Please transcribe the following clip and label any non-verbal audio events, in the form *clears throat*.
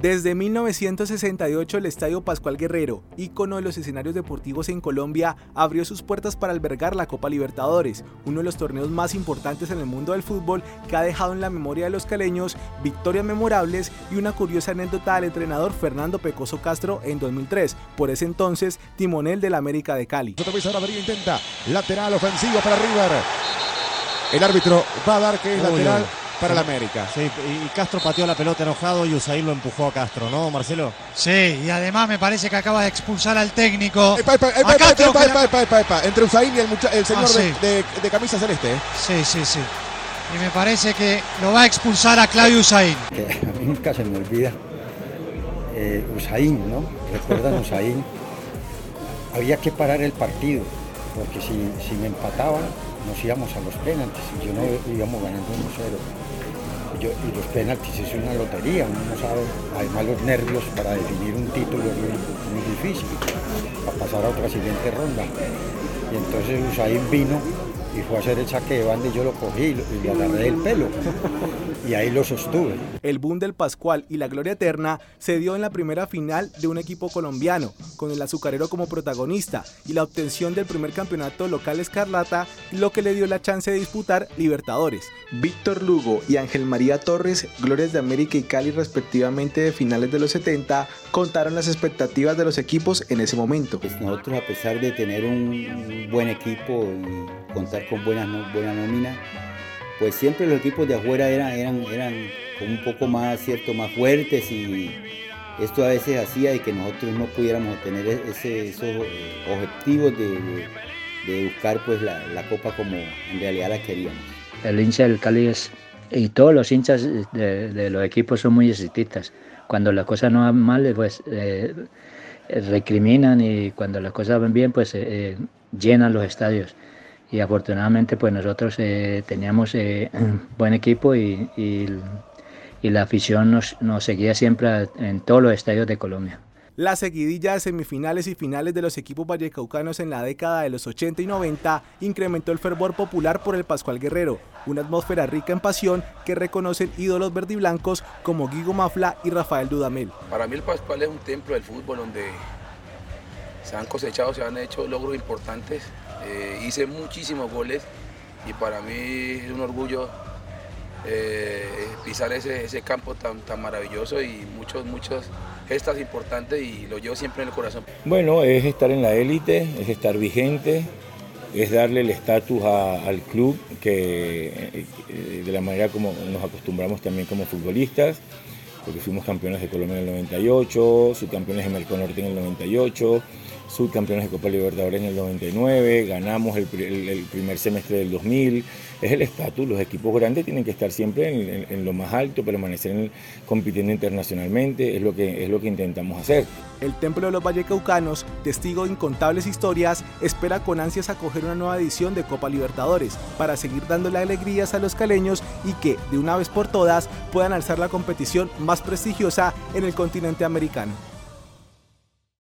Desde 1968 el Estadio Pascual Guerrero, ícono de los escenarios deportivos en Colombia, abrió sus puertas para albergar la Copa Libertadores, uno de los torneos más importantes en el mundo del fútbol que ha dejado en la memoria de los caleños victorias memorables y una curiosa anécdota del entrenador Fernando Pecoso Castro en 2003, por ese entonces timonel del América de Cali. intenta lateral ofensivo para River. El árbitro va a dar que es lateral para la América. Sí, y Castro pateó la pelota enojado y Usain lo empujó a Castro, ¿no, Marcelo? Sí, y además me parece que acaba de expulsar al técnico. Entre Usain y el, señor ah, de, camisa celeste. ¿eh? Sí, sí, sí. Y me parece que lo va a expulsar a Claudio Usain. a mí nunca se me olvida eh, Usain, ¿no? ¿Recuerdan *laughs* Usain? Había que parar el partido, porque si, si me empataban nos íbamos a los penaltis yo no íbamos ganando 1-0. y los penaltis es una lotería, uno no sabe, además los nervios para definir un título muy, difícil, para pasar a otra siguiente ronda. Y entonces Usain vino y fue a hacer el saque de banda y yo lo cogí y, le agarré el pelo. y ahí lo sostuve. El boom del Pascual y la gloria eterna se dio en la primera final de un equipo colombiano, con el azucarero como protagonista y la obtención del primer campeonato local escarlata, lo que le dio la chance de disputar Libertadores. Víctor Lugo y Ángel María Torres, glorias de América y Cali respectivamente de finales de los 70, contaron las expectativas de los equipos en ese momento. Pues nosotros a pesar de tener un buen equipo y contar con buena, buena nómina, pues siempre los equipos de afuera eran, eran, eran un poco más, cierto, más fuertes y esto a veces hacía de que nosotros no pudiéramos obtener e-, ese, esos eh, objetivos de, buscar pues la, copa como en realidad la queríamos. El hincha del Cali es, y todos los hinchas de, los equipos son muy exitistas. Cuando las cosas no van mal, pues eh, recriminan y cuando las cosas van bien, pues eh, llenan los estadios y afortunadamente pues nosotros eh, teníamos eh, *clears throat* buen equipo y, la afición nos, nos, seguía siempre en todos los estadios de Colombia. La seguidilla de semifinales y finales de los equipos vallecaucanos en la década de los 80 y 90 incrementó el fervor popular por el Pascual Guerrero, una atmósfera rica en pasión que reconocen ídolos verdiblancos como Guigo Mafla y Rafael Dudamel. Para mí el Pascual es un templo del fútbol donde se han cosechado, se han hecho logros importantes eh, hice muchísimos goles y para mí es un orgullo eh, pisar ese, campo tan, tan maravilloso y muchos, muchos gestas importantes y lo llevo siempre en el corazón. Bueno, es estar en la élite, es estar vigente, es darle el estatus al club que eh, de la manera como nos acostumbramos también como futbolistas, porque fuimos campeones de Colombia en el 98, subcampeones de Merconorte en el 98, subcampeones de Copa Libertadores en el 99, ganamos el, primer semestre del 2000. Es el estatus, los equipos grandes tienen que estar siempre en, lo más alto, permanecer compitiendo internacionalmente, es lo, que, es lo que intentamos hacer. El Templo de los Vallecaucanos, testigo de incontables historias, espera con ansias acoger una nueva edición de Copa Libertadores para seguir dándole alegrías a los caleños y que, de una vez por todas, puedan alzar la competición más prestigiosa en el continente americano.